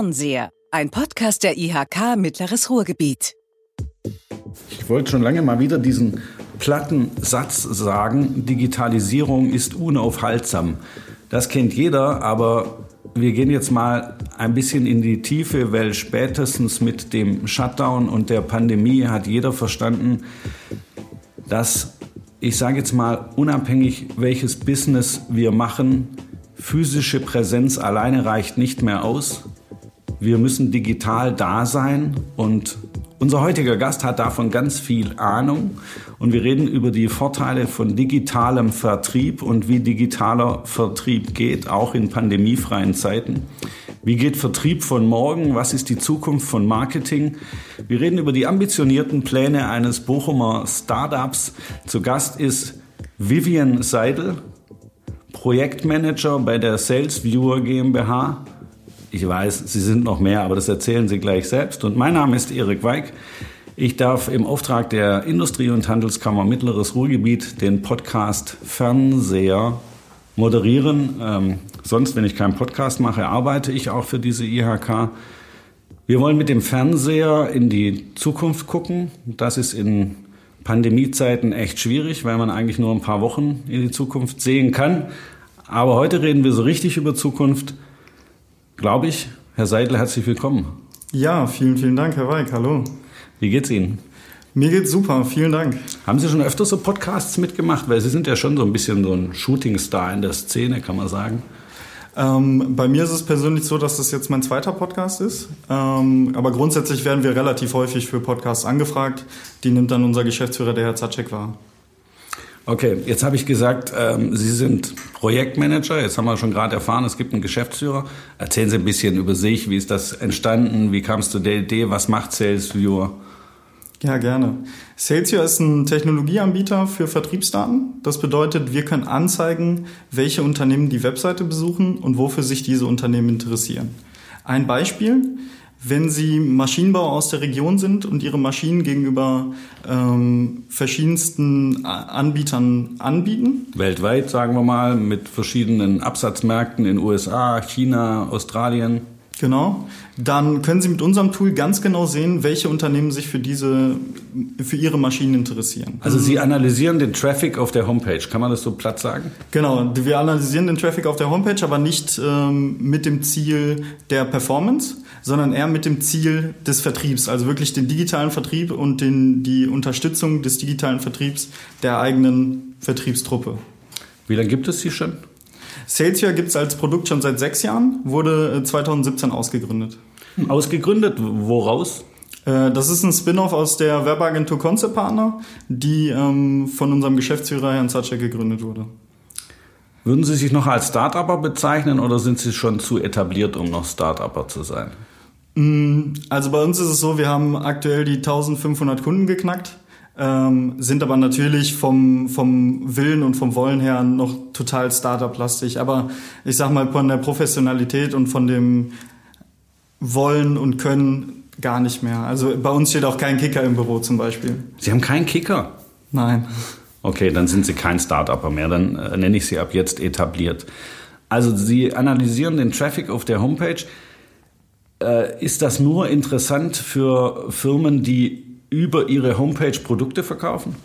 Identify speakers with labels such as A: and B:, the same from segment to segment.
A: Fernseher, ein Podcast der IHK Mittleres Ruhrgebiet.
B: Ich wollte schon lange mal wieder diesen platten Satz sagen, Digitalisierung ist unaufhaltsam. Das kennt jeder, aber wir gehen jetzt mal ein bisschen in die Tiefe, weil spätestens mit dem Shutdown und der Pandemie hat jeder verstanden, dass ich sage jetzt mal, unabhängig welches Business wir machen, physische Präsenz alleine reicht nicht mehr aus. Wir müssen digital da sein und unser heutiger Gast hat davon ganz viel Ahnung und wir reden über die Vorteile von digitalem Vertrieb und wie digitaler Vertrieb geht, auch in pandemiefreien Zeiten. Wie geht Vertrieb von morgen? Was ist die Zukunft von Marketing? Wir reden über die ambitionierten Pläne eines Bochumer Startups. Zu Gast ist Vivian Seidel, Projektmanager bei der Sales Viewer GmbH. Ich weiß, Sie sind noch mehr, aber das erzählen Sie gleich selbst. Und mein Name ist Erik Weig. Ich darf im Auftrag der Industrie- und Handelskammer Mittleres Ruhrgebiet den Podcast Fernseher moderieren. Ähm, sonst, wenn ich keinen Podcast mache, arbeite ich auch für diese IHK. Wir wollen mit dem Fernseher in die Zukunft gucken. Das ist in Pandemiezeiten echt schwierig, weil man eigentlich nur ein paar Wochen in die Zukunft sehen kann. Aber heute reden wir so richtig über Zukunft, glaube ich. Herr Seidel, herzlich willkommen.
C: Ja, vielen, vielen Dank, Herr Weig. Hallo.
B: Wie geht's Ihnen?
C: Mir geht's super, vielen Dank.
B: Haben Sie schon öfter so Podcasts mitgemacht? Weil Sie sind ja schon so ein bisschen so ein Shootingstar in der Szene, kann man sagen.
C: Ähm, bei mir ist es persönlich so, dass das jetzt mein zweiter Podcast ist. Ähm, aber grundsätzlich werden wir relativ häufig für Podcasts angefragt. Die nimmt dann unser Geschäftsführer, der Herr Zacek, wahr.
B: Okay, jetzt habe ich gesagt, ähm, Sie sind Projektmanager. Jetzt haben wir schon gerade erfahren, es gibt einen Geschäftsführer. Erzählen Sie ein bisschen über sich. Wie ist das entstanden? Wie kam es zu der Idee? Was macht Sales Viewer?
C: Ja, gerne. Salesio ist ein Technologieanbieter für Vertriebsdaten. Das bedeutet, wir können anzeigen, welche Unternehmen die Webseite besuchen und wofür sich diese Unternehmen interessieren. Ein Beispiel, wenn Sie Maschinenbauer aus der Region sind und Ihre Maschinen gegenüber ähm, verschiedensten Anbietern anbieten.
B: Weltweit, sagen wir mal, mit verschiedenen Absatzmärkten in USA, China, Australien.
C: Genau. Dann können Sie mit unserem Tool ganz genau sehen, welche Unternehmen sich für diese, für Ihre Maschinen interessieren.
B: Also Sie analysieren den Traffic auf der Homepage. Kann man das so platt sagen?
C: Genau. Wir analysieren den Traffic auf der Homepage, aber nicht ähm, mit dem Ziel der Performance, sondern eher mit dem Ziel des Vertriebs. Also wirklich den digitalen Vertrieb und den, die Unterstützung des digitalen Vertriebs der eigenen Vertriebstruppe.
B: Wie lange gibt es sie schon?
C: Salesforce gibt es als Produkt schon seit sechs Jahren, wurde 2017 äh, ausgegründet.
B: Ausgegründet? Woraus?
C: Äh, das ist ein Spin-off aus der Werbeagentur Concept Partner, die ähm, von unserem Geschäftsführer Herrn Zatschek gegründet wurde.
B: Würden Sie sich noch als Start-Upper bezeichnen oder sind Sie schon zu etabliert, um noch Start-Upper zu sein?
C: Mm, also bei uns ist es so, wir haben aktuell die 1500 Kunden geknackt ähm, sind aber natürlich vom, vom Willen und vom Wollen her noch total Startup-lastig. Aber ich sag mal, von der Professionalität und von dem Wollen und Können gar nicht mehr. Also bei uns steht auch kein Kicker im Büro zum Beispiel.
B: Sie haben keinen Kicker?
C: Nein.
B: Okay, dann sind Sie kein Startupper mehr. Dann äh, nenne ich Sie ab jetzt etabliert. Also Sie analysieren den Traffic auf der Homepage. Äh, ist das nur interessant für Firmen, die über ihre Homepage Produkte verkaufen?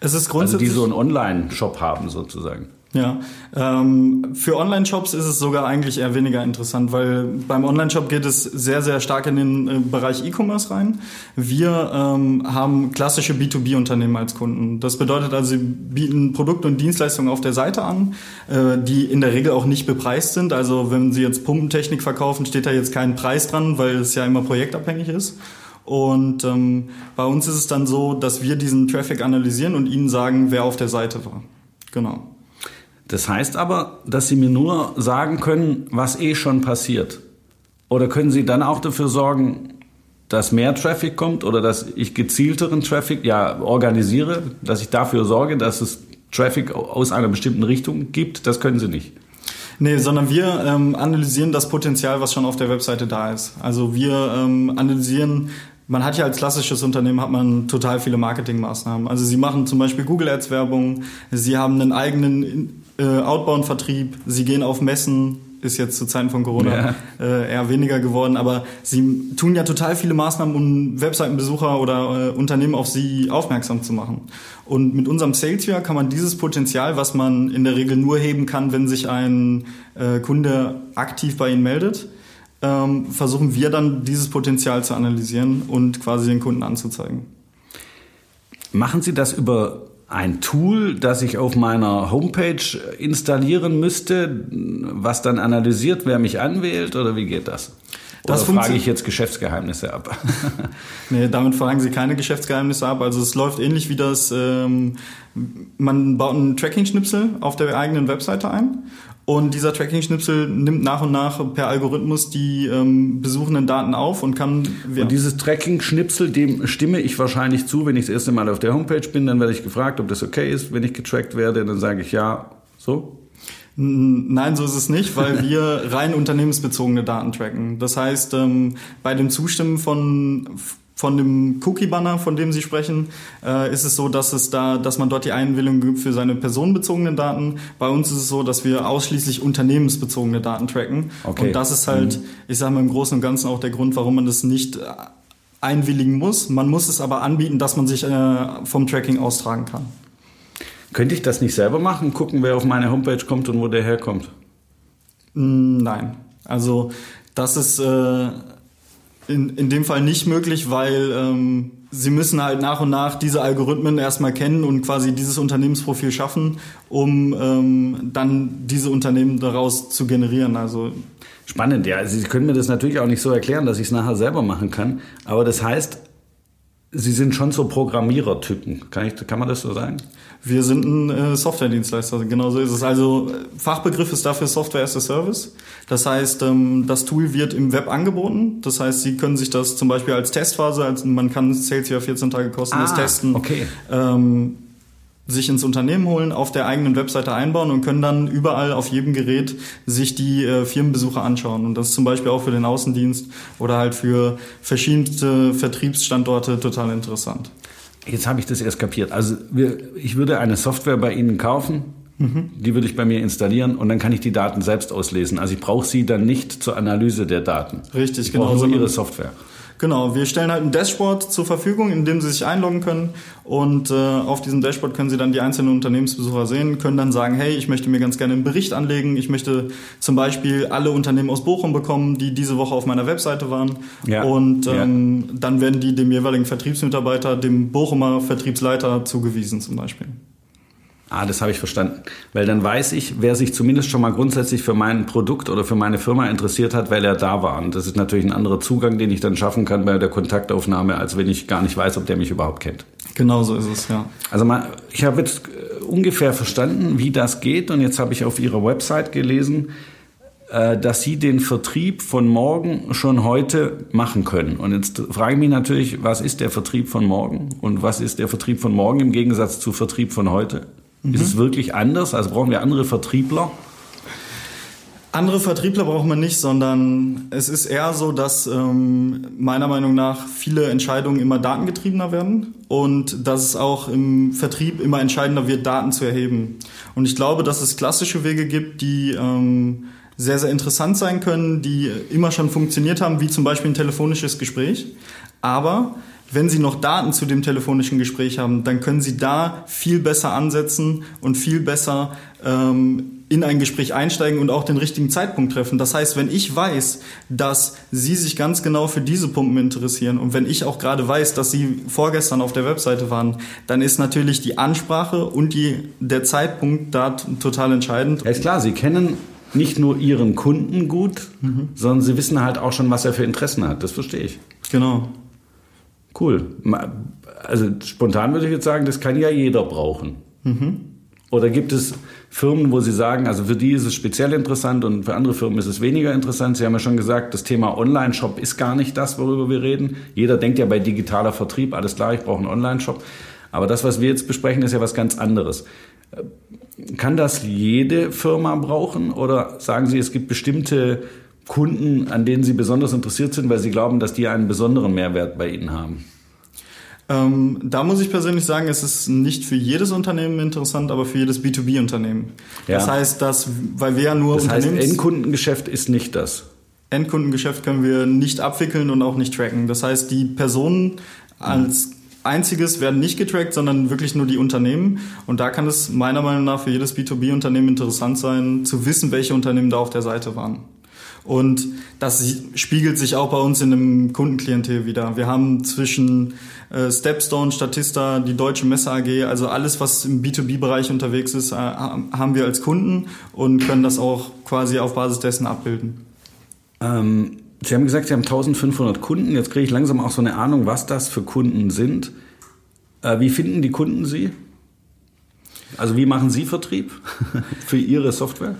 C: Es ist grundsätzlich.
B: Also die so einen Online-Shop haben sozusagen.
C: Ja, ähm, für Online-Shops ist es sogar eigentlich eher weniger interessant, weil beim Online-Shop geht es sehr, sehr stark in den äh, Bereich E-Commerce rein. Wir ähm, haben klassische B2B-Unternehmen als Kunden. Das bedeutet also, sie bieten Produkte und Dienstleistungen auf der Seite an, äh, die in der Regel auch nicht bepreist sind. Also wenn sie jetzt Pumpentechnik verkaufen, steht da jetzt kein Preis dran, weil es ja immer projektabhängig ist. Und ähm, bei uns ist es dann so, dass wir diesen Traffic analysieren und ihnen sagen, wer auf der Seite war. Genau.
B: Das heißt aber, dass Sie mir nur sagen können, was eh schon passiert. Oder können Sie dann auch dafür sorgen, dass mehr Traffic kommt oder dass ich gezielteren Traffic ja organisiere, dass ich dafür sorge, dass es Traffic aus einer bestimmten Richtung gibt? Das können Sie nicht.
C: Nee, sondern wir ähm, analysieren das Potenzial, was schon auf der Webseite da ist. Also wir ähm, analysieren man hat ja als klassisches Unternehmen hat man total viele Marketingmaßnahmen. Also sie machen zum Beispiel Google Ads Werbung, sie haben einen eigenen äh, Outbound-Vertrieb, sie gehen auf Messen, ist jetzt zu Zeiten von Corona ja. äh, eher weniger geworden, aber sie tun ja total viele Maßnahmen, um Webseitenbesucher oder äh, Unternehmen auf sie aufmerksam zu machen. Und mit unserem Salesware kann man dieses Potenzial, was man in der Regel nur heben kann, wenn sich ein äh, Kunde aktiv bei Ihnen meldet, ähm, versuchen wir dann dieses Potenzial zu analysieren und quasi den Kunden anzuzeigen.
B: Machen Sie das über ein Tool, das ich auf meiner Homepage installieren müsste, was dann analysiert, wer mich anwählt oder wie geht das? Oder das frage ich jetzt Geschäftsgeheimnisse ab?
C: nee, damit fragen Sie keine Geschäftsgeheimnisse ab. Also es läuft ähnlich wie das, ähm, man baut einen Tracking-Schnipsel auf der eigenen Webseite ein und dieser Tracking-Schnipsel nimmt nach und nach per Algorithmus die ähm, besuchenden Daten auf und kann.
B: Ja. Und dieses Tracking-Schnipsel, dem stimme ich wahrscheinlich zu, wenn ich das erste Mal auf der Homepage bin, dann werde ich gefragt, ob das okay ist, wenn ich getrackt werde, dann sage ich ja, so.
C: Nein, so ist es nicht, weil wir rein unternehmensbezogene Daten tracken. Das heißt, ähm, bei dem Zustimmen von von dem Cookie-Banner, von dem Sie sprechen, äh, ist es so, dass es da, dass man dort die Einwilligung gibt für seine personenbezogenen Daten. Bei uns ist es so, dass wir ausschließlich unternehmensbezogene Daten tracken. Okay. Und das ist halt, mhm. ich sage mal im Großen und Ganzen auch der Grund, warum man das nicht äh, einwilligen muss. Man muss es aber anbieten, dass man sich äh, vom Tracking austragen kann.
B: Könnte ich das nicht selber machen? Gucken, wer auf meine Homepage kommt und wo der herkommt?
C: Nein. Also das ist äh, in, in dem Fall nicht möglich, weil ähm, sie müssen halt nach und nach diese Algorithmen erstmal kennen und quasi dieses Unternehmensprofil schaffen, um ähm, dann diese Unternehmen daraus zu generieren. Also
B: Spannend, ja. Sie können mir das natürlich auch nicht so erklären, dass ich es nachher selber machen kann. Aber das heißt, Sie sind schon so Programmierertypen. Kann, ich, kann man das so sagen?
C: Wir sind ein äh, Software-Dienstleister, genau so ist es. Also Fachbegriff ist dafür Software as a Service. Das heißt, ähm, das Tool wird im Web angeboten. Das heißt, Sie können sich das zum Beispiel als Testphase, als man kann Sales ja 14 Tage kostenlos ah, testen.
B: Okay.
C: Ähm, sich ins Unternehmen holen, auf der eigenen Webseite einbauen und können dann überall auf jedem Gerät sich die äh, Firmenbesuche anschauen. Und das ist zum Beispiel auch für den Außendienst oder halt für verschiedene Vertriebsstandorte total interessant.
B: Jetzt habe ich das erst kapiert. Also wir, ich würde eine Software bei Ihnen kaufen, mhm. die würde ich bei mir installieren und dann kann ich die Daten selbst auslesen. Also ich brauche sie dann nicht zur Analyse der Daten.
C: Richtig,
B: ich genau. Nur Ihre Software.
C: Genau, wir stellen halt ein Dashboard zur Verfügung, in dem Sie sich einloggen können und äh, auf diesem Dashboard können Sie dann die einzelnen Unternehmensbesucher sehen, können dann sagen, hey, ich möchte mir ganz gerne einen Bericht anlegen, ich möchte zum Beispiel alle Unternehmen aus Bochum bekommen, die diese Woche auf meiner Webseite waren ja. und ähm, ja. dann werden die dem jeweiligen Vertriebsmitarbeiter, dem Bochumer Vertriebsleiter zugewiesen zum Beispiel.
B: Ah, das habe ich verstanden. Weil dann weiß ich, wer sich zumindest schon mal grundsätzlich für mein Produkt oder für meine Firma interessiert hat, weil er da war. Und das ist natürlich ein anderer Zugang, den ich dann schaffen kann bei der Kontaktaufnahme, als wenn ich gar nicht weiß, ob der mich überhaupt kennt.
C: Genau so ist es, ja.
B: Also mal, ich habe jetzt äh, ungefähr verstanden, wie das geht. Und jetzt habe ich auf Ihrer Website gelesen, äh, dass Sie den Vertrieb von morgen schon heute machen können. Und jetzt frage ich mich natürlich, was ist der Vertrieb von morgen und was ist der Vertrieb von morgen im Gegensatz zu Vertrieb von heute? Mhm. Ist es wirklich anders? Also brauchen wir andere Vertriebler?
C: Andere Vertriebler braucht man nicht, sondern es ist eher so, dass ähm, meiner Meinung nach viele Entscheidungen immer datengetriebener werden und dass es auch im Vertrieb immer entscheidender wird, Daten zu erheben. Und ich glaube, dass es klassische Wege gibt, die ähm, sehr, sehr interessant sein können, die immer schon funktioniert haben, wie zum Beispiel ein telefonisches Gespräch. Aber wenn Sie noch Daten zu dem telefonischen Gespräch haben, dann können Sie da viel besser ansetzen und viel besser ähm, in ein Gespräch einsteigen und auch den richtigen Zeitpunkt treffen. Das heißt, wenn ich weiß, dass Sie sich ganz genau für diese Pumpen interessieren und wenn ich auch gerade weiß, dass Sie vorgestern auf der Webseite waren, dann ist natürlich die Ansprache und die, der Zeitpunkt da total entscheidend.
B: Ja, ist klar, Sie kennen nicht nur Ihren Kunden gut, mhm. sondern Sie wissen halt auch schon, was er für Interessen hat. Das verstehe ich.
C: Genau.
B: Cool. Also spontan würde ich jetzt sagen, das kann ja jeder brauchen. Mhm. Oder gibt es Firmen, wo Sie sagen, also für die ist es speziell interessant und für andere Firmen ist es weniger interessant? Sie haben ja schon gesagt, das Thema Online-Shop ist gar nicht das, worüber wir reden. Jeder denkt ja bei digitaler Vertrieb, alles klar, ich brauche einen Online-Shop. Aber das, was wir jetzt besprechen, ist ja was ganz anderes. Kann das jede Firma brauchen oder sagen Sie, es gibt bestimmte Kunden, an denen Sie besonders interessiert sind, weil Sie glauben, dass die einen besonderen Mehrwert bei Ihnen haben?
C: Ähm, da muss ich persönlich sagen, es ist nicht für jedes Unternehmen interessant, aber für jedes B2B-Unternehmen. Ja. Das heißt, dass, weil wir ja nur
B: das heißt, Endkundengeschäft ist nicht das.
C: Endkundengeschäft können wir nicht abwickeln und auch nicht tracken. Das heißt, die Personen als einziges werden nicht getrackt, sondern wirklich nur die Unternehmen. Und da kann es meiner Meinung nach für jedes B2B-Unternehmen interessant sein, zu wissen, welche Unternehmen da auf der Seite waren. Und das spiegelt sich auch bei uns in dem Kundenklientel wieder. Wir haben zwischen äh, Stepstone, Statista, die Deutsche Messe AG, also alles, was im B2B-Bereich unterwegs ist, äh, haben wir als Kunden und können das auch quasi auf Basis dessen abbilden.
B: Ähm, Sie haben gesagt, Sie haben 1500 Kunden. Jetzt kriege ich langsam auch so eine Ahnung, was das für Kunden sind. Äh, wie finden die Kunden Sie? Also wie machen Sie Vertrieb für Ihre Software?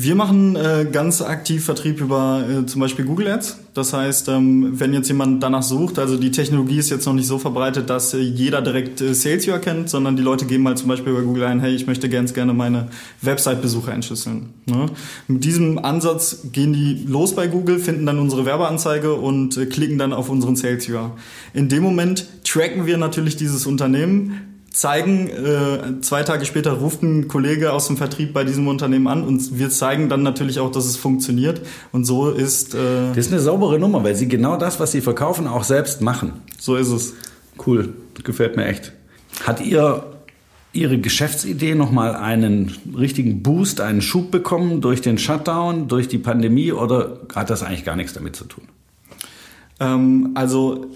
C: Wir machen äh, ganz aktiv Vertrieb über äh, zum Beispiel Google Ads. Das heißt, ähm, wenn jetzt jemand danach sucht, also die Technologie ist jetzt noch nicht so verbreitet, dass äh, jeder direkt äh, Sales Viewer kennt, sondern die Leute geben halt zum Beispiel bei Google ein, hey, ich möchte ganz gerne meine Website-Besucher entschlüsseln. Ne? Mit diesem Ansatz gehen die los bei Google, finden dann unsere Werbeanzeige und äh, klicken dann auf unseren Sales Viewer. In dem Moment tracken wir natürlich dieses Unternehmen, zeigen, äh, zwei Tage später ruft ein Kollege aus dem Vertrieb bei diesem Unternehmen an und wir zeigen dann natürlich auch, dass es funktioniert. Und so ist.
B: Äh, das ist eine saubere Nummer, weil sie genau das, was sie verkaufen, auch selbst machen.
C: So ist es.
B: Cool, gefällt mir echt. Hat ihr Ihre Geschäftsidee nochmal einen richtigen Boost, einen Schub bekommen durch den Shutdown, durch die Pandemie oder hat das eigentlich gar nichts damit zu tun?
C: Ähm, also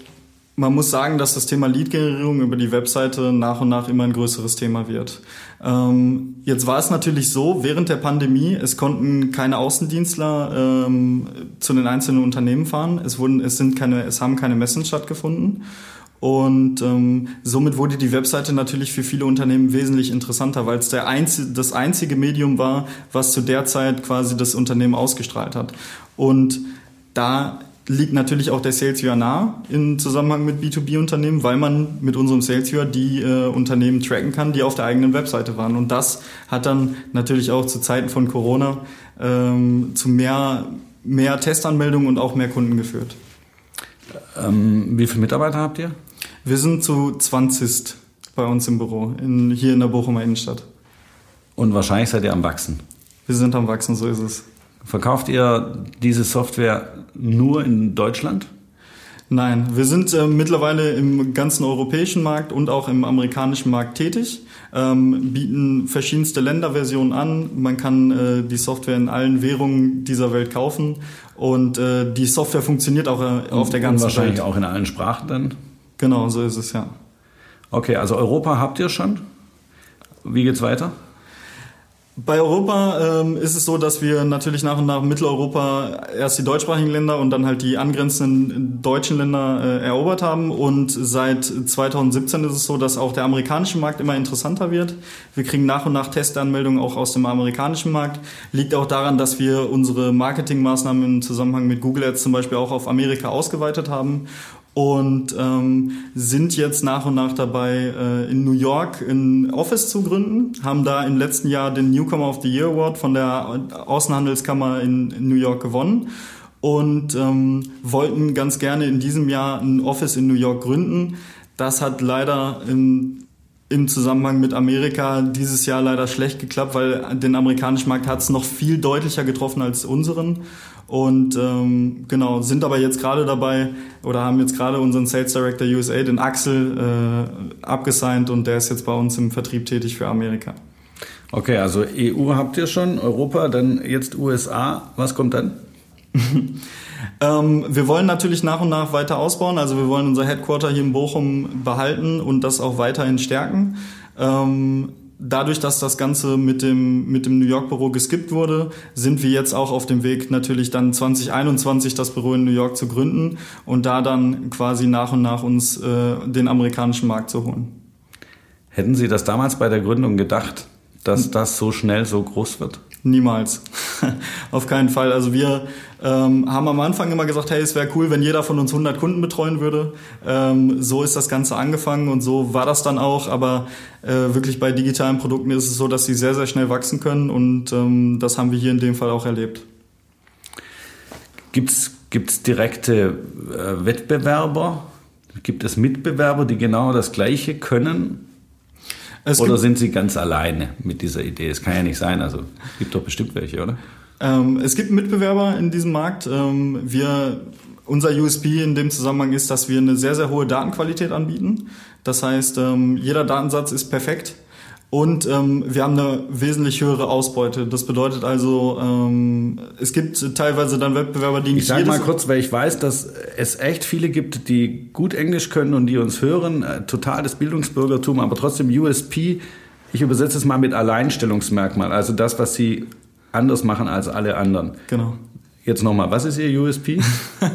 C: man muss sagen, dass das Thema Lead-Generierung über die Webseite nach und nach immer ein größeres Thema wird. Ähm, jetzt war es natürlich so, während der Pandemie, es konnten keine Außendienstler ähm, zu den einzelnen Unternehmen fahren. Es wurden, es sind keine, es haben keine Messen stattgefunden. Und ähm, somit wurde die Webseite natürlich für viele Unternehmen wesentlich interessanter, weil es der einzige, das einzige Medium war, was zu der Zeit quasi das Unternehmen ausgestrahlt hat. Und da liegt natürlich auch der Sales Viewer nah im Zusammenhang mit B2B-Unternehmen, weil man mit unserem Sales Viewer die äh, Unternehmen tracken kann, die auf der eigenen Webseite waren. Und das hat dann natürlich auch zu Zeiten von Corona ähm, zu mehr, mehr Testanmeldungen und auch mehr Kunden geführt.
B: Ähm, wie viele Mitarbeiter habt ihr?
C: Wir sind zu 20 bei uns im Büro, in, hier in der Bochumer Innenstadt.
B: Und wahrscheinlich seid ihr am Wachsen.
C: Wir sind am Wachsen, so ist es.
B: Verkauft ihr diese Software nur in Deutschland?
C: Nein, wir sind äh, mittlerweile im ganzen europäischen Markt und auch im amerikanischen Markt tätig, ähm, bieten verschiedenste Länderversionen an. Man kann äh, die Software in allen Währungen dieser Welt kaufen und äh, die Software funktioniert auch äh, auf der ganzen
B: und wahrscheinlich Welt. auch in allen Sprachen dann?
C: Genau, so ist es ja.
B: Okay, also Europa habt ihr schon. Wie geht's weiter?
C: Bei Europa ähm, ist es so, dass wir natürlich nach und nach Mitteleuropa erst die deutschsprachigen Länder und dann halt die angrenzenden deutschen Länder äh, erobert haben. Und seit 2017 ist es so, dass auch der amerikanische Markt immer interessanter wird. Wir kriegen nach und nach Testanmeldungen auch aus dem amerikanischen Markt. Liegt auch daran, dass wir unsere Marketingmaßnahmen im Zusammenhang mit Google Ads zum Beispiel auch auf Amerika ausgeweitet haben und ähm, sind jetzt nach und nach dabei, äh, in New York ein Office zu gründen, haben da im letzten Jahr den Newcomer of the Year Award von der Außenhandelskammer in, in New York gewonnen und ähm, wollten ganz gerne in diesem Jahr ein Office in New York gründen. Das hat leider in, im Zusammenhang mit Amerika dieses Jahr leider schlecht geklappt, weil den amerikanischen Markt hat es noch viel deutlicher getroffen als unseren. Und ähm, genau, sind aber jetzt gerade dabei oder haben jetzt gerade unseren Sales Director USA, den Axel, äh, abgesigned und der ist jetzt bei uns im Vertrieb tätig für Amerika.
B: Okay, also EU habt ihr schon, Europa, dann jetzt USA. Was kommt dann?
C: ähm, wir wollen natürlich nach und nach weiter ausbauen. Also wir wollen unser Headquarter hier in Bochum behalten und das auch weiterhin stärken. Ähm, dadurch, dass das Ganze mit dem, mit dem New York Büro geskippt wurde, sind wir jetzt auch auf dem Weg, natürlich dann 2021 das Büro in New York zu gründen und da dann quasi nach und nach uns äh, den amerikanischen Markt zu holen.
B: Hätten Sie das damals bei der Gründung gedacht, dass das so schnell so groß wird?
C: Niemals. Auf keinen Fall. Also wir ähm, haben am Anfang immer gesagt, hey, es wäre cool, wenn jeder von uns 100 Kunden betreuen würde. Ähm, so ist das Ganze angefangen und so war das dann auch. Aber äh, wirklich bei digitalen Produkten ist es so, dass sie sehr, sehr schnell wachsen können und ähm, das haben wir hier in dem Fall auch erlebt.
B: Gibt es direkte äh, Wettbewerber Gibt es Mitbewerber, die genau das Gleiche können? Es oder sind Sie ganz alleine mit dieser Idee? Es kann ja nicht sein. Also es gibt doch bestimmt welche, oder?
C: Ähm, es gibt Mitbewerber in diesem Markt. Ähm, wir, unser USP in dem Zusammenhang ist, dass wir eine sehr, sehr hohe Datenqualität anbieten. Das heißt, ähm, jeder Datensatz ist perfekt und ähm, wir haben eine wesentlich höhere Ausbeute. Das bedeutet also, ähm, es gibt teilweise dann Wettbewerber, die
B: nicht. Ich sage mal kurz, weil ich weiß, dass es echt viele gibt, die gut Englisch können und die uns hören. Äh, totales Bildungsbürgertum, aber trotzdem USP. Ich übersetze es mal mit Alleinstellungsmerkmal, also das, was sie anders machen als alle anderen.
C: Genau.
B: Jetzt nochmal, was ist Ihr USP?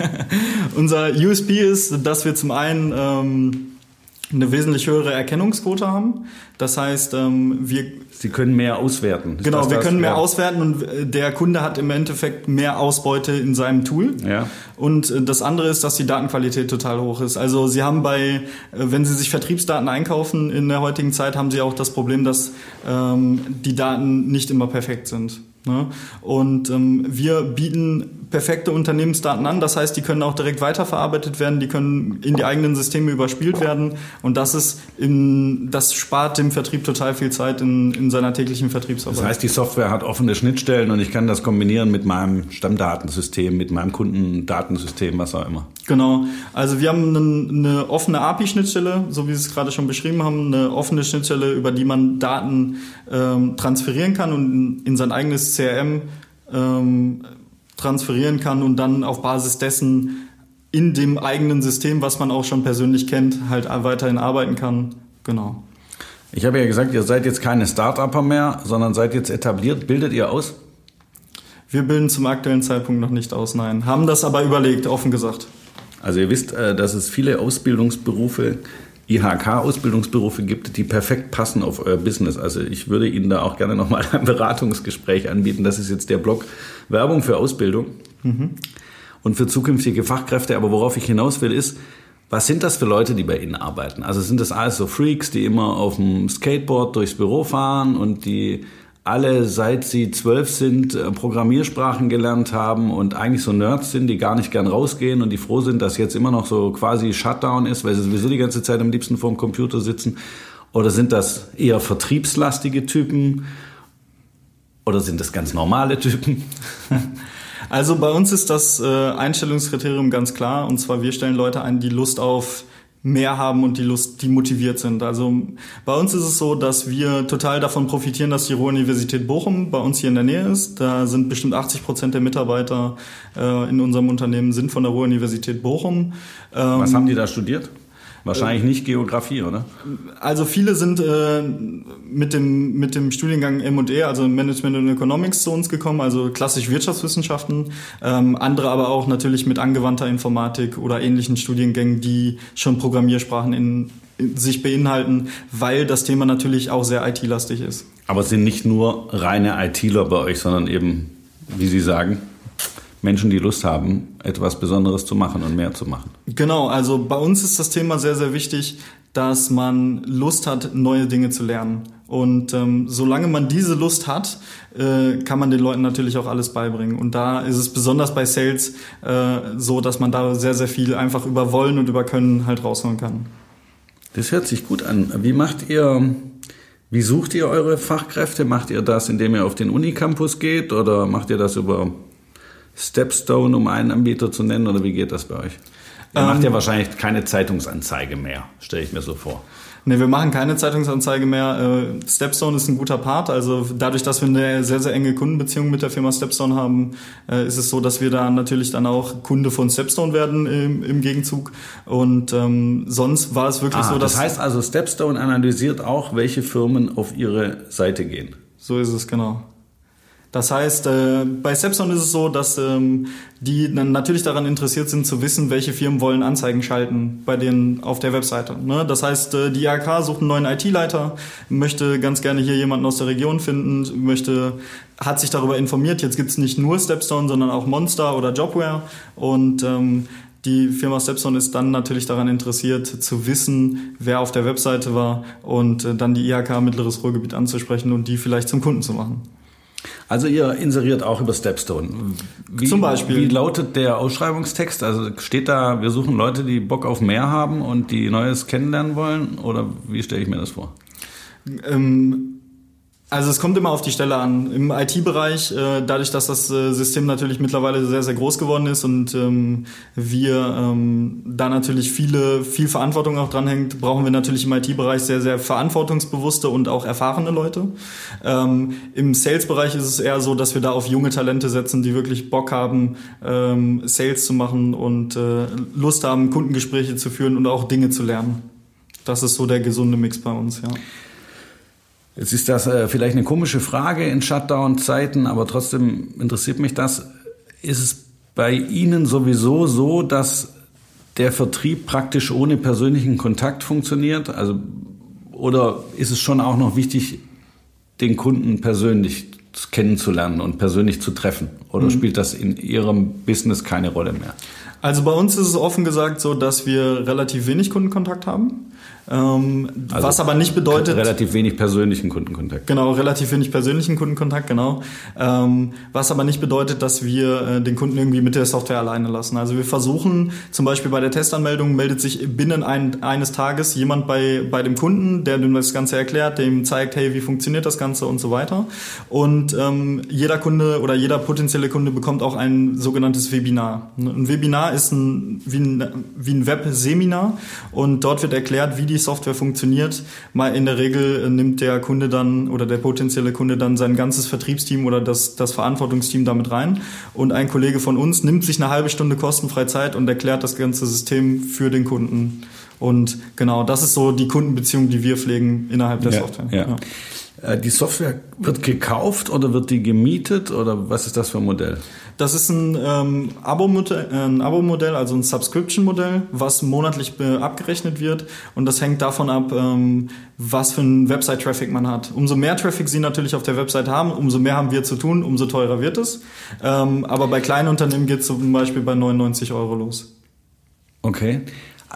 C: Unser USP ist, dass wir zum einen ähm, eine wesentlich höhere Erkennungsquote haben. Das heißt, ähm, wir
B: Sie können mehr auswerten.
C: Genau, wir das? können mehr ja. auswerten und äh, der Kunde hat im Endeffekt mehr Ausbeute in seinem Tool.
B: Ja.
C: Und äh, das andere ist, dass die Datenqualität total hoch ist. Also Sie haben bei, äh, wenn Sie sich Vertriebsdaten einkaufen in der heutigen Zeit, haben Sie auch das Problem, dass ähm, die Daten nicht immer perfekt sind. Ne? Und ähm, wir bieten perfekte Unternehmensdaten an. Das heißt, die können auch direkt weiterverarbeitet werden, die können in die eigenen Systeme überspielt werden. Und das ist in, das spart dem Vertrieb total viel Zeit in, in seiner täglichen Vertriebsarbeit.
B: Das heißt, die Software hat offene Schnittstellen und ich kann das kombinieren mit meinem Stammdatensystem, mit meinem Kundendatensystem, was auch immer.
C: Genau. Also wir haben eine, eine offene API-Schnittstelle, so wie Sie es gerade schon beschrieben haben, eine offene Schnittstelle, über die man Daten ähm, transferieren kann und in, in sein eigenes CRM ähm, transferieren kann und dann auf Basis dessen in dem eigenen System, was man auch schon persönlich kennt, halt weiterhin arbeiten kann. Genau.
B: Ich habe ja gesagt, ihr seid jetzt keine Start-Upper mehr, sondern seid jetzt etabliert. Bildet ihr aus?
C: Wir bilden zum aktuellen Zeitpunkt noch nicht aus, nein. Haben das aber überlegt, offen gesagt.
B: Also ihr wisst, äh, dass es viele Ausbildungsberufe, IHK-Ausbildungsberufe gibt, die perfekt passen auf euer Business. Also ich würde Ihnen da auch gerne nochmal ein Beratungsgespräch anbieten. Das ist jetzt der Blog Werbung für Ausbildung mhm. und für zukünftige Fachkräfte. Aber worauf ich hinaus will, ist, was sind das für Leute, die bei Ihnen arbeiten? Also sind das alles so Freaks, die immer auf dem Skateboard durchs Büro fahren und die alle, seit sie zwölf sind, äh, Programmiersprachen gelernt haben und eigentlich so Nerds sind, die gar nicht gern rausgehen und die froh sind, dass jetzt immer noch so quasi Shutdown ist, weil sie sowieso die ganze Zeit am liebsten vor dem Computer sitzen? Oder sind das eher vertriebslastige Typen? Oder sind das ganz normale Typen?
C: Also bei uns ist das äh, Einstellungskriterium ganz klar. Und zwar, wir stellen Leute ein, die Lust auf mehr haben und die Lust, die motiviert sind. Also bei uns ist es so, dass wir total davon profitieren, dass die Ruhr-Universität Bochum bei uns hier in der Nähe ist. Da sind bestimmt 80 Prozent der Mitarbeiter äh, in unserem Unternehmen sind von der Ruhr-Universität Bochum.
B: Ähm, Was haben die da studiert? Wahrscheinlich nicht Geografie, oder?
C: Also viele sind äh, mit, dem, mit dem Studiengang M&E, also Management und Economics zu uns gekommen, also klassisch Wirtschaftswissenschaften. Ähm, andere aber auch natürlich mit angewandter Informatik oder ähnlichen Studiengängen, die schon Programmiersprachen in, in sich beinhalten, weil das Thema natürlich auch sehr IT-lastig ist.
B: Aber es sind nicht nur reine ITler bei euch, sondern eben, wie Sie sagen, Menschen, die Lust haben, etwas Besonderes zu machen und mehr zu machen.
C: Genau, also bei uns ist das Thema sehr, sehr wichtig, dass man Lust hat, neue Dinge zu lernen. Und ähm, solange man diese Lust hat, äh, kann man den Leuten natürlich auch alles beibringen. Und da ist es besonders bei Sales äh, so, dass man da sehr, sehr viel einfach über Wollen und über Können halt rausholen kann.
B: Das hört sich gut an. Wie macht ihr, wie sucht ihr eure Fachkräfte? Macht ihr das, indem ihr auf den Unicampus geht oder macht ihr das über Stepstone, um einen Anbieter zu nennen, oder wie geht das bei euch? Ihr ähm, macht ja wahrscheinlich keine Zeitungsanzeige mehr, stelle ich mir so vor.
C: Ne, wir machen keine Zeitungsanzeige mehr. Äh, Stepstone ist ein guter Part. Also dadurch, dass wir eine sehr, sehr enge Kundenbeziehung mit der Firma Stepstone haben, äh, ist es so, dass wir da natürlich dann auch Kunde von Stepstone werden im, im Gegenzug. Und ähm, sonst war es wirklich ah, so, dass...
B: Das heißt also, Stepstone analysiert auch, welche Firmen auf ihre Seite gehen.
C: So ist es, genau. Das heißt, äh, bei Stepstone ist es so, dass ähm, die dann natürlich daran interessiert sind zu wissen, welche Firmen wollen Anzeigen schalten bei denen auf der Webseite. Ne? Das heißt, äh, die IHK sucht einen neuen IT-Leiter, möchte ganz gerne hier jemanden aus der Region finden, möchte hat sich darüber informiert. Jetzt gibt es nicht nur Stepstone, sondern auch Monster oder Jobware und ähm, die Firma Stepstone ist dann natürlich daran interessiert zu wissen, wer auf der Webseite war und äh, dann die IHK Mittleres Ruhrgebiet anzusprechen und die vielleicht zum Kunden zu machen.
B: Also ihr inseriert auch über Stepstone. Wie,
C: Zum Beispiel.
B: Wie lautet der Ausschreibungstext? Also steht da, wir suchen Leute, die Bock auf mehr haben und die Neues kennenlernen wollen? Oder wie stelle ich mir das vor?
C: Ähm, also es kommt immer auf die Stelle an. Im IT-Bereich, äh, dadurch, dass das äh, System natürlich mittlerweile sehr, sehr groß geworden ist und ähm, wir ähm, da natürlich viele, viel Verantwortung auch dranhängt, brauchen wir natürlich im IT-Bereich sehr, sehr verantwortungsbewusste und auch erfahrene Leute. Ähm, Im Sales-Bereich ist es eher so, dass wir da auf junge Talente setzen, die wirklich Bock haben, ähm, Sales zu machen und äh, Lust haben, Kundengespräche zu führen und auch Dinge zu lernen. Das ist so der gesunde Mix bei uns, ja.
B: Jetzt ist das äh, vielleicht eine komische Frage in Shutdown-Zeiten, aber trotzdem interessiert mich das. Ist es bei Ihnen sowieso so, dass der Vertrieb praktisch ohne persönlichen Kontakt funktioniert? Also, oder ist es schon auch noch wichtig, den Kunden persönlich kennenzulernen und persönlich zu treffen? Oder mhm. spielt das in Ihrem Business keine Rolle mehr?
C: Also bei uns ist es offen gesagt so, dass wir relativ wenig Kundenkontakt haben. Ähm, also was aber nicht bedeutet.
B: Relativ wenig persönlichen Kundenkontakt.
C: Genau, relativ wenig persönlichen Kundenkontakt, genau. Ähm, was aber nicht bedeutet, dass wir äh, den Kunden irgendwie mit der Software alleine lassen. Also wir versuchen zum Beispiel bei der Testanmeldung meldet sich binnen ein, eines Tages jemand bei, bei dem Kunden, der dem das Ganze erklärt, dem zeigt, hey, wie funktioniert das Ganze und so weiter. Und ähm, jeder Kunde oder jeder potenzielle Kunde bekommt auch ein sogenanntes Webinar. Ein Webinar ist ein, wie ein, wie ein Web-Seminar und dort wird erklärt, wie die die Software funktioniert. Mal in der Regel äh, nimmt der Kunde dann oder der potenzielle Kunde dann sein ganzes Vertriebsteam oder das, das Verantwortungsteam damit rein. Und ein Kollege von uns nimmt sich eine halbe Stunde kostenfrei Zeit und erklärt das ganze System für den Kunden. Und genau, das ist so die Kundenbeziehung, die wir pflegen innerhalb der
B: ja,
C: Software.
B: Ja. ja. Äh, die Software wird gekauft oder wird die gemietet oder was ist das für ein Modell?
C: Das ist ein ähm, Abo-Modell, ein Abo-Modell, also ein Subscription-Modell, was monatlich abgerechnet wird und das hängt davon ab, ähm, was für einen Website-Traffic man hat. Umso mehr Traffic Sie natürlich auf der Website haben, umso mehr haben wir zu tun, umso teurer wird es. Ähm, aber bei kleinen Unternehmen geht es zum Beispiel bei 99 Euro los.
B: Okay.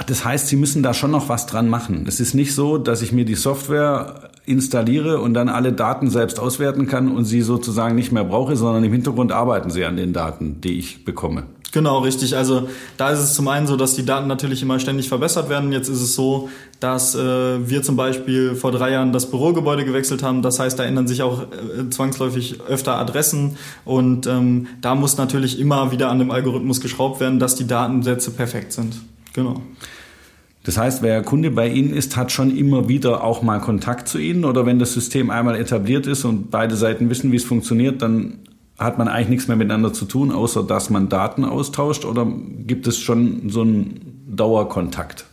B: Das heißt, Sie müssen da schon noch was dran machen. Es ist nicht so, dass ich mir die Software installiere und dann alle Daten selbst auswerten kann und sie sozusagen nicht mehr brauche, sondern im Hintergrund arbeiten sie an den Daten, die ich bekomme.
C: Genau, richtig. Also da ist es zum einen so, dass die Daten natürlich immer ständig verbessert werden. Jetzt ist es so, dass äh, wir zum Beispiel vor drei Jahren das Bürogebäude gewechselt haben. Das heißt, da ändern sich auch äh, zwangsläufig öfter Adressen und ähm, da muss natürlich immer wieder an dem Algorithmus geschraubt werden, dass die Datensätze perfekt sind. Genau.
B: Das heißt, wer Kunde bei Ihnen ist, hat schon immer wieder auch mal Kontakt zu Ihnen oder wenn das System einmal etabliert ist und beide Seiten wissen, wie es funktioniert, dann hat man eigentlich nichts mehr miteinander zu tun, außer dass man Daten austauscht oder gibt es schon so einen Dauerkontakt?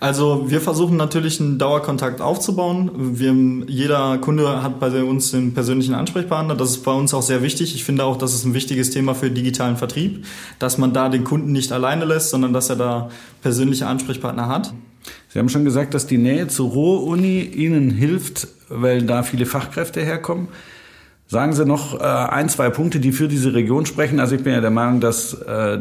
C: Also wir versuchen natürlich einen Dauerkontakt aufzubauen. Wir, jeder Kunde hat bei uns den persönlichen Ansprechpartner. Das ist bei uns auch sehr wichtig. Ich finde auch, das ist ein wichtiges Thema für digitalen Vertrieb, dass man da den Kunden nicht alleine lässt, sondern dass er da persönliche Ansprechpartner hat.
B: Sie haben schon gesagt, dass die Nähe zur Ruhr-Uni Ihnen hilft, weil da viele Fachkräfte herkommen. Sagen Sie noch äh, ein, zwei Punkte, die für diese Region sprechen. Also ich bin ja der Meinung, dass äh,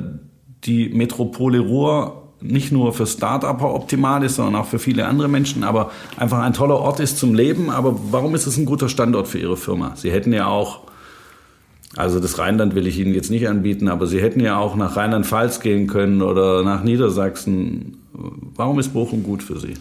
B: die Metropole Ruhr nicht nur für Start-Upper optimal ist, sondern auch für viele andere Menschen, aber einfach ein toller Ort ist zum Leben. Aber warum ist es ein guter Standort für Ihre Firma? Sie hätten ja auch, also das Rheinland will ich Ihnen jetzt nicht anbieten, aber Sie hätten ja auch nach Rheinland-Pfalz gehen können oder nach Niedersachsen. Warum ist Bochum gut für Sie?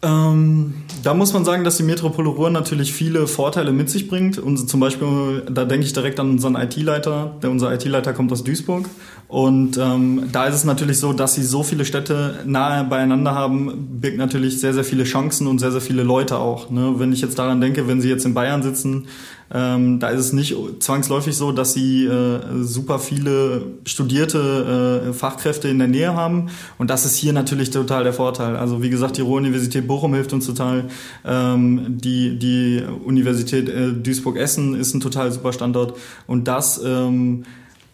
C: Ähm, da muss man sagen, dass die Metropole Ruhr natürlich viele Vorteile mit sich bringt. Und zum Beispiel, da denke ich direkt an unseren IT-Leiter. Unser IT-Leiter kommt aus Duisburg. Und ähm, da ist es natürlich so, dass sie so viele Städte nahe beieinander haben, birgt natürlich sehr, sehr viele Chancen und sehr, sehr viele Leute auch. Ne? Wenn ich jetzt daran denke, wenn sie jetzt in Bayern sitzen, ähm, da ist es nicht zwangsläufig so, dass sie äh, super viele studierte äh, Fachkräfte in der Nähe haben. Und das ist hier natürlich total der Vorteil. Also wie gesagt, die Ruhr-Universität Bochum hilft uns total. Ähm, die, die Universität äh, Duisburg-Essen ist ein total super Standort. Und das ähm,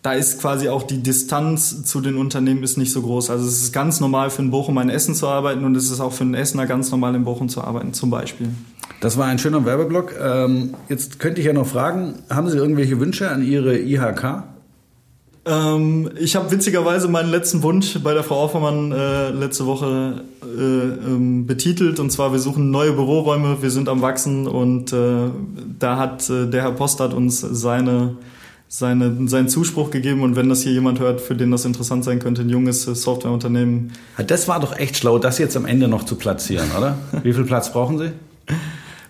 C: da ist quasi auch die Distanz zu den Unternehmen ist nicht so groß. Also es ist ganz normal für einen Bochum in Essen zu arbeiten und es ist auch für einen Essener ganz normal in Bochum zu arbeiten, zum Beispiel.
B: Das war ein schöner Werbeblock. Ähm, jetzt könnte ich ja noch fragen, haben Sie irgendwelche Wünsche an Ihre IHK?
C: Ähm, ich habe witzigerweise meinen letzten Wunsch bei der Frau Offermann äh, letzte Woche äh, ähm, betitelt. Und zwar, wir suchen neue Büroräume, wir sind am Wachsen und äh, da hat äh, der Herr Post hat uns seine, seine, seinen Zuspruch gegeben. Und wenn das hier jemand hört, für den das interessant sein könnte, ein junges äh, Softwareunternehmen.
B: Das war doch echt schlau, das jetzt am Ende noch zu platzieren, oder? Wie viel Platz brauchen Sie?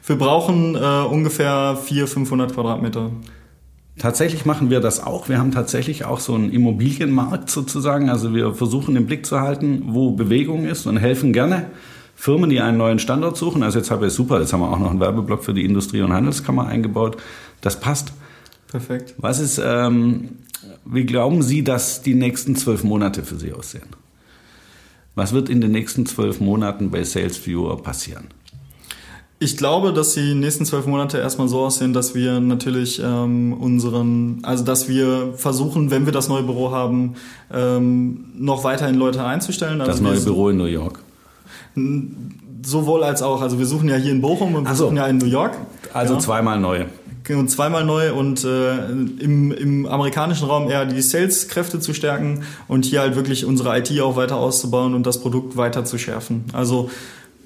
C: Wir brauchen äh, ungefähr 400, 500 Quadratmeter.
B: Tatsächlich machen wir das auch. Wir haben tatsächlich auch so einen Immobilienmarkt sozusagen. Also wir versuchen im Blick zu halten, wo Bewegung ist und helfen gerne Firmen, die einen neuen Standort suchen. Also jetzt habe ich super, jetzt haben wir auch noch einen Werbeblock für die Industrie- und Handelskammer eingebaut. Das passt.
C: Perfekt.
B: Was ist, ähm, wie glauben Sie, dass die nächsten zwölf Monate für Sie aussehen? Was wird in den nächsten zwölf Monaten bei SalesViewer passieren?
C: Ich glaube, dass die nächsten zwölf Monate erstmal so aussehen, dass wir natürlich ähm, unseren, also dass wir versuchen, wenn wir das neue Büro haben, ähm, noch weiterhin Leute einzustellen. Also
B: das neue Büro in New York.
C: Sowohl als auch. Also wir suchen ja hier in Bochum und wir so. suchen ja in New York.
B: Also ja. zweimal neu.
C: Und zweimal neu und äh, im, im amerikanischen Raum eher die Sales-Kräfte zu stärken und hier halt wirklich unsere IT auch weiter auszubauen und das Produkt weiter zu schärfen. Also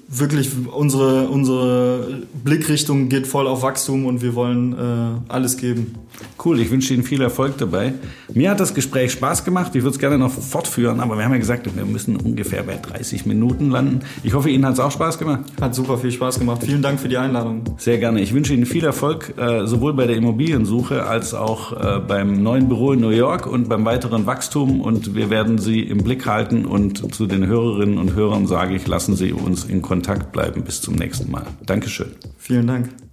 C: wirklich unsere, unsere Blickrichtung geht voll auf Wachstum und wir wollen äh, alles geben.
B: Cool, ich wünsche Ihnen viel Erfolg dabei. Mir hat das Gespräch Spaß gemacht. Ich würde es gerne noch fortführen, aber wir haben ja gesagt, wir müssen ungefähr bei 30 Minuten landen. Ich hoffe, Ihnen hat es auch Spaß gemacht.
C: Hat super viel Spaß gemacht. Vielen Dank für die Einladung.
B: Sehr gerne. Ich wünsche Ihnen viel Erfolg, äh, sowohl bei der Immobiliensuche als auch äh, beim neuen Büro in New York und beim weiteren Wachstum. Und wir werden Sie im Blick halten. Und zu den Hörerinnen und Hörern sage ich, lassen Sie uns in Kontakt bleiben. Bis zum nächsten Mal. Dankeschön.
C: Vielen Dank.